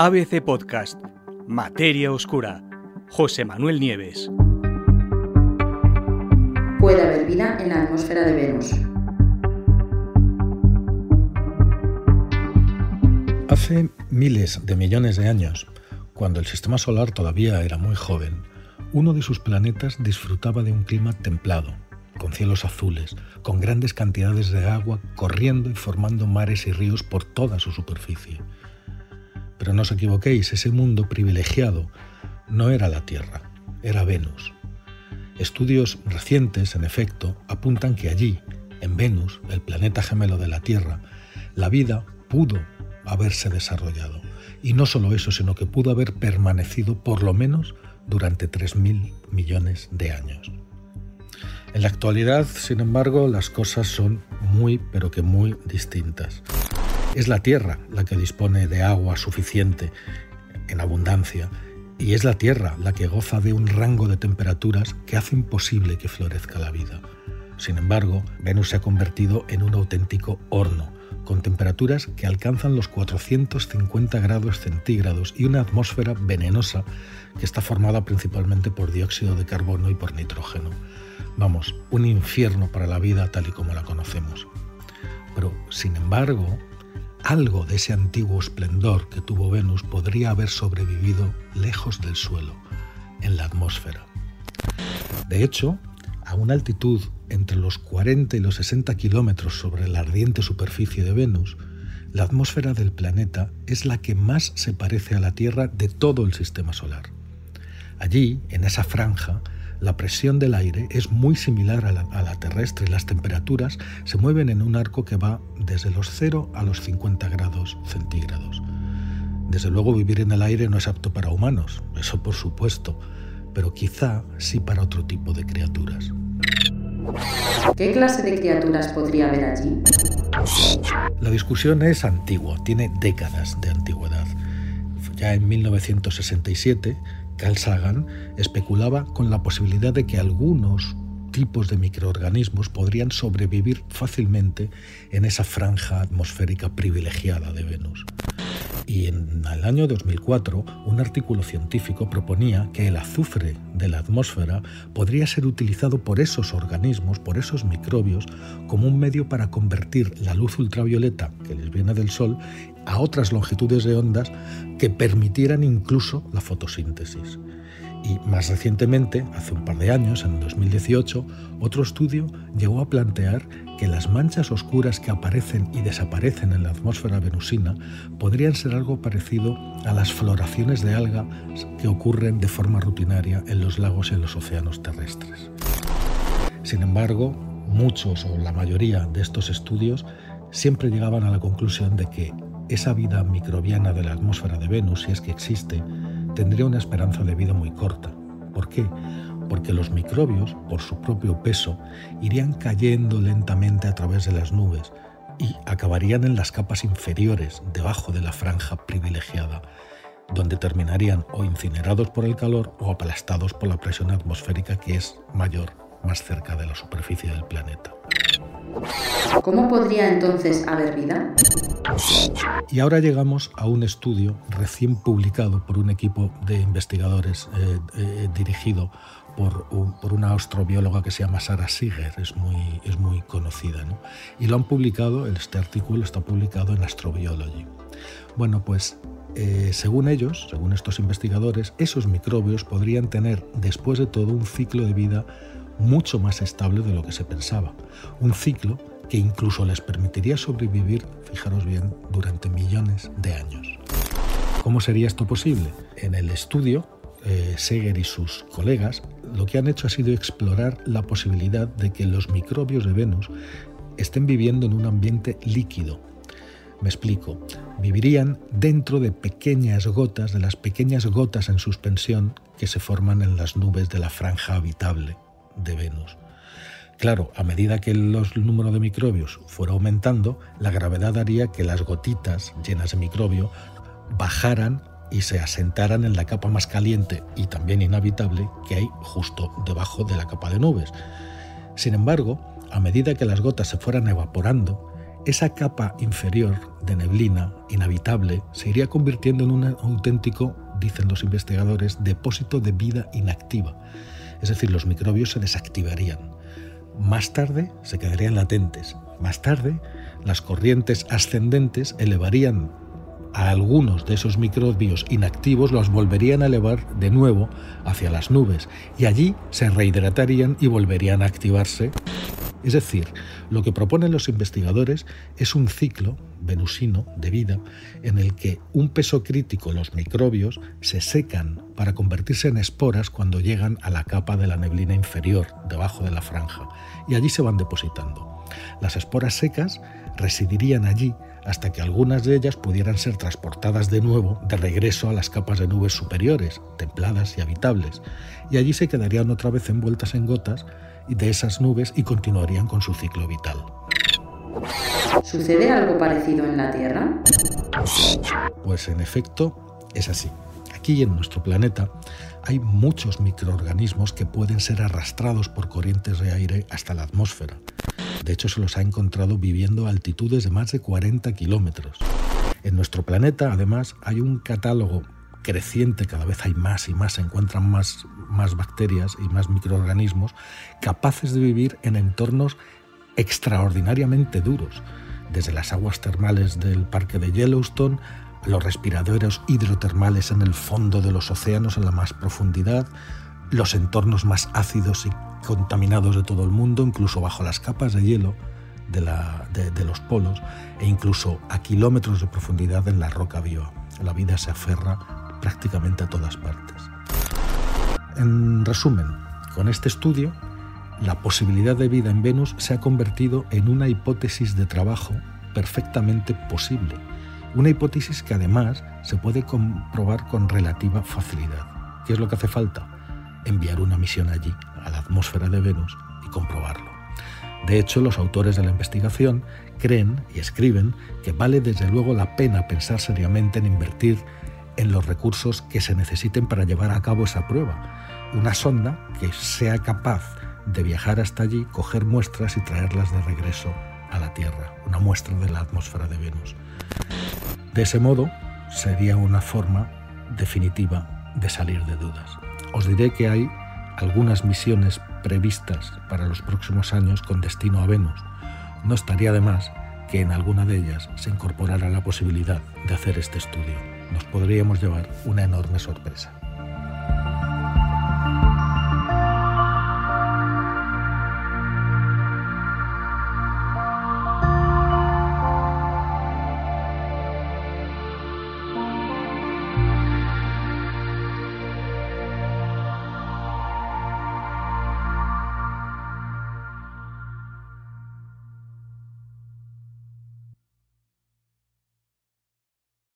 ABC Podcast, Materia Oscura, José Manuel Nieves. Puede haber vida en la atmósfera de Venus. Hace miles de millones de años, cuando el sistema solar todavía era muy joven, uno de sus planetas disfrutaba de un clima templado, con cielos azules, con grandes cantidades de agua corriendo y formando mares y ríos por toda su superficie. Pero no os equivoquéis, ese mundo privilegiado no era la Tierra, era Venus. Estudios recientes, en efecto, apuntan que allí, en Venus, el planeta gemelo de la Tierra, la vida pudo haberse desarrollado. Y no solo eso, sino que pudo haber permanecido por lo menos durante 3.000 millones de años. En la actualidad, sin embargo, las cosas son muy, pero que muy distintas. Es la Tierra la que dispone de agua suficiente en abundancia y es la Tierra la que goza de un rango de temperaturas que hace imposible que florezca la vida. Sin embargo, Venus se ha convertido en un auténtico horno, con temperaturas que alcanzan los 450 grados centígrados y una atmósfera venenosa que está formada principalmente por dióxido de carbono y por nitrógeno. Vamos, un infierno para la vida tal y como la conocemos. Pero, sin embargo, algo de ese antiguo esplendor que tuvo Venus podría haber sobrevivido lejos del suelo, en la atmósfera. De hecho, a una altitud entre los 40 y los 60 kilómetros sobre la ardiente superficie de Venus, la atmósfera del planeta es la que más se parece a la Tierra de todo el sistema solar. Allí, en esa franja, la presión del aire es muy similar a la, terrestre y las temperaturas se mueven en un arco que va desde los 0 a los 50 grados centígrados. Desde luego vivir en el aire no es apto para humanos, eso por supuesto, pero quizá sí para otro tipo de criaturas. ¿Qué clase de criaturas podría haber allí? La discusión es antigua, tiene décadas de antigüedad. Ya en 1967, Carl Sagan especulaba con la posibilidad de que algunos tipos de microorganismos podrían sobrevivir fácilmente en esa franja atmosférica privilegiada de Venus. Y en el año 2004, un artículo científico proponía que el azufre de la atmósfera podría ser utilizado por esos organismos, por esos microbios, como un medio para convertir la luz ultravioleta que les viene del Sol a otras longitudes de ondas que permitieran incluso la fotosíntesis. Y más recientemente, hace un par de años, en 2018, otro estudio llegó a plantear que las manchas oscuras que aparecen y desaparecen en la atmósfera venusina podrían ser algo parecido a las floraciones de algas que ocurren de forma rutinaria en los lagos y en los océanos terrestres. Sin embargo, muchos o la mayoría de estos estudios siempre llegaban a la conclusión de que esa vida microbiana de la atmósfera de Venus, si es que existe, tendría una esperanza de vida muy corta. ¿Por qué? Porque los microbios, por su propio peso, irían cayendo lentamente a través de las nubes y acabarían en las capas inferiores, debajo de la franja privilegiada, donde terminarían o incinerados por el calor o aplastados por la presión atmosférica que es mayor más cerca de la superficie del planeta. ¿Cómo podría entonces haber vida? Y ahora llegamos a un estudio recién publicado por un equipo de investigadores eh, eh, dirigido por, una astrobióloga que se llama Sara Siger, es muy, es muy conocida. Y lo han publicado, este artículo está publicado en Astrobiology. Bueno, pues eh, según ellos, según estos investigadores, esos microbios podrían tener después de todo un ciclo de vida mucho más estable de lo que se pensaba. Un ciclo que incluso les permitiría sobrevivir, fijaros bien, durante millones de años. ¿Cómo sería esto posible? En el estudio, eh, Seger y sus colegas lo que han hecho ha sido explorar la posibilidad de que los microbios de Venus estén viviendo en un ambiente líquido. Me explico. Vivirían dentro de pequeñas gotas, de las pequeñas gotas en suspensión que se forman en las nubes de la franja habitable de Venus. Claro, a medida que el número de microbios fuera aumentando, la gravedad haría que las gotitas llenas de microbio bajaran y se asentaran en la capa más caliente y también inhabitable que hay justo debajo de la capa de nubes. Sin embargo, a medida que las gotas se fueran evaporando, esa capa inferior de neblina inhabitable se iría convirtiendo en un auténtico, dicen los investigadores, depósito de vida inactiva. Es decir, los microbios se desactivarían. Más tarde se quedarían latentes. Más tarde, las corrientes ascendentes elevarían a algunos de esos microbios inactivos los volverían a elevar de nuevo hacia las nubes y allí se rehidratarían y volverían a activarse. Es decir, lo que proponen los investigadores es un ciclo venusino de vida en el que un peso crítico, los microbios, se secan para convertirse en esporas cuando llegan a la capa de la neblina inferior, debajo de la franja, y allí se van depositando. Las esporas secas residirían allí hasta que algunas de ellas pudieran ser transportadas de nuevo de regreso a las capas de nubes superiores, templadas y habitables, y allí se quedarían otra vez envueltas en gotas de esas nubes y continuarían con su ciclo vital. ¿Sucede algo parecido en la Tierra? Pues en efecto es así. Aquí en nuestro planeta hay muchos microorganismos que pueden ser arrastrados por corrientes de aire hasta la atmósfera. De hecho, se los ha encontrado viviendo a altitudes de más de 40 kilómetros. En nuestro planeta, además, hay un catálogo creciente, cada vez hay más y más, se encuentran más, más bacterias y más microorganismos capaces de vivir en entornos extraordinariamente duros, desde las aguas termales del parque de Yellowstone, los respiradores hidrotermales en el fondo de los océanos en la más profundidad, los entornos más ácidos y contaminados de todo el mundo, incluso bajo las capas de hielo de, los polos e incluso a kilómetros de profundidad en la roca viva. La vida se aferra prácticamente a todas partes. En resumen, con este estudio, la posibilidad de vida en Venus se ha convertido en una hipótesis de trabajo perfectamente posible. Una hipótesis que además se puede comprobar con relativa facilidad. ¿Qué es lo que hace falta? Enviar una misión allí, a la atmósfera de Venus, y comprobarlo. De hecho, los autores de la investigación creen y escriben que vale desde luego la pena pensar seriamente en invertir en los recursos que se necesiten para llevar a cabo esa prueba. Una sonda que sea capaz de viajar hasta allí, coger muestras y traerlas de regreso a la Tierra, una muestra de la atmósfera de Venus. De ese modo, sería una forma definitiva de salir de dudas. Os diré que hay algunas misiones previstas para los próximos años con destino a Venus. No estaría de más que en alguna de ellas se incorporara la posibilidad de hacer este estudio. Nos podríamos llevar una enorme sorpresa.